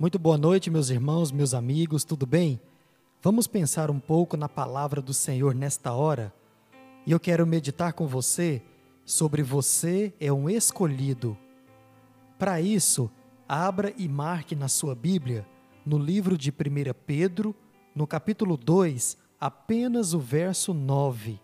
Muito boa noite, meus irmãos, meus amigos, tudo bem? Vamos pensar um pouco na palavra do Senhor nesta hora? E eu quero meditar com você sobre você é um escolhido. Para isso, abra e marque na sua Bíblia, no livro de 1 Pedro, no capítulo 2, apenas o verso 9.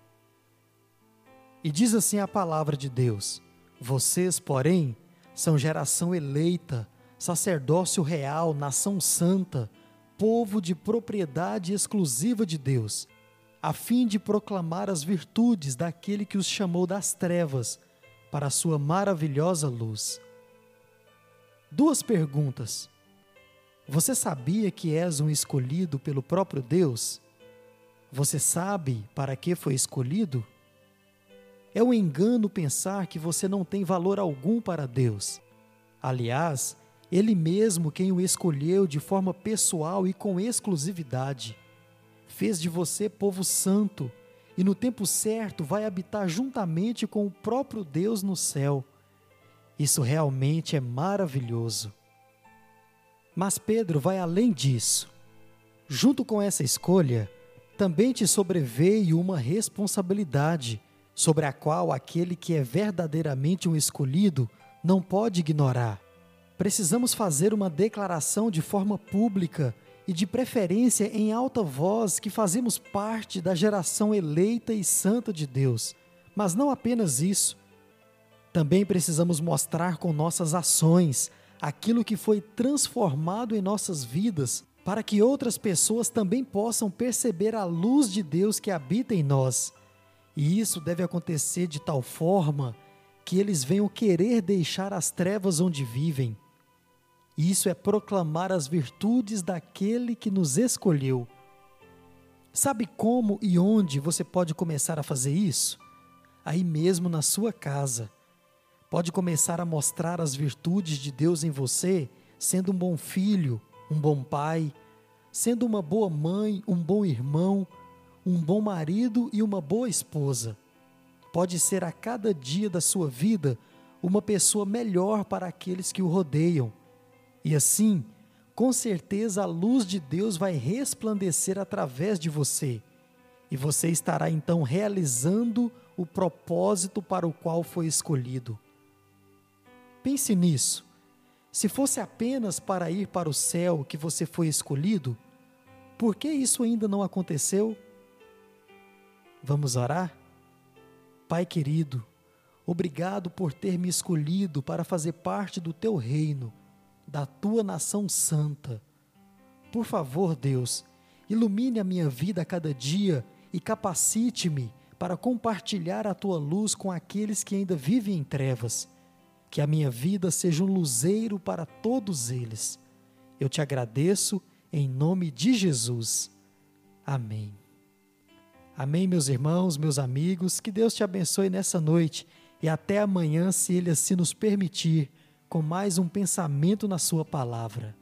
E diz assim a palavra de Deus: Vocês, porém, são geração eleita, sacerdócio real, nação santa, povo de propriedade exclusiva de Deus, a fim de proclamar as virtudes daquele que os chamou das trevas para a sua maravilhosa luz. Duas perguntas. Você sabia que és um escolhido pelo próprio Deus? Você sabe para que foi escolhido? É um engano pensar que você não tem valor algum para Deus. Aliás, Ele mesmo quem o escolheu de forma pessoal e com exclusividade. Fez de você povo santo e no tempo certo vai habitar juntamente com o próprio Deus no céu. Isso realmente é maravilhoso. Mas Pedro vai além disso. Junto com essa escolha, também te sobreveio uma responsabilidade sobre a qual aquele que é verdadeiramente um escolhido não pode ignorar. Precisamos fazer uma declaração de forma pública e de preferência em alta voz que fazemos parte da geração eleita e santa de Deus. Mas não apenas isso. Também precisamos mostrar com nossas ações aquilo que foi transformado em nossas vidas, para que outras pessoas também possam perceber a luz de Deus que habita em nós e isso deve acontecer de tal forma que eles venham querer deixar as trevas onde vivem. Isso é proclamar as virtudes daquele que nos escolheu. Sabe como e onde você pode começar a fazer isso? Aí mesmo na sua casa. Pode começar a mostrar as virtudes de Deus em você, sendo um bom filho, um bom pai, sendo uma boa mãe, um bom irmão, um bom marido e uma boa esposa. Pode ser a cada dia da sua vida uma pessoa melhor para aqueles que o rodeiam. E assim, com certeza a luz de Deus vai resplandecer através de você. E você estará então realizando o propósito para o qual foi escolhido. Pense nisso. Se fosse apenas para ir para o céu que você foi escolhido, por que isso ainda não aconteceu? Vamos orar? Pai querido, obrigado por ter me escolhido para fazer parte do teu reino, da tua nação santa. Por favor, Deus, ilumine a minha vida a cada dia e capacite-me para compartilhar a tua luz com aqueles que ainda vivem em trevas. Que a minha vida seja um luzeiro para todos eles. Eu te agradeço em nome de Jesus. Amém. Amém, meus irmãos, meus amigos. Que Deus te abençoe nessa noite e até amanhã, se Ele assim nos permitir, com mais um pensamento na Sua palavra.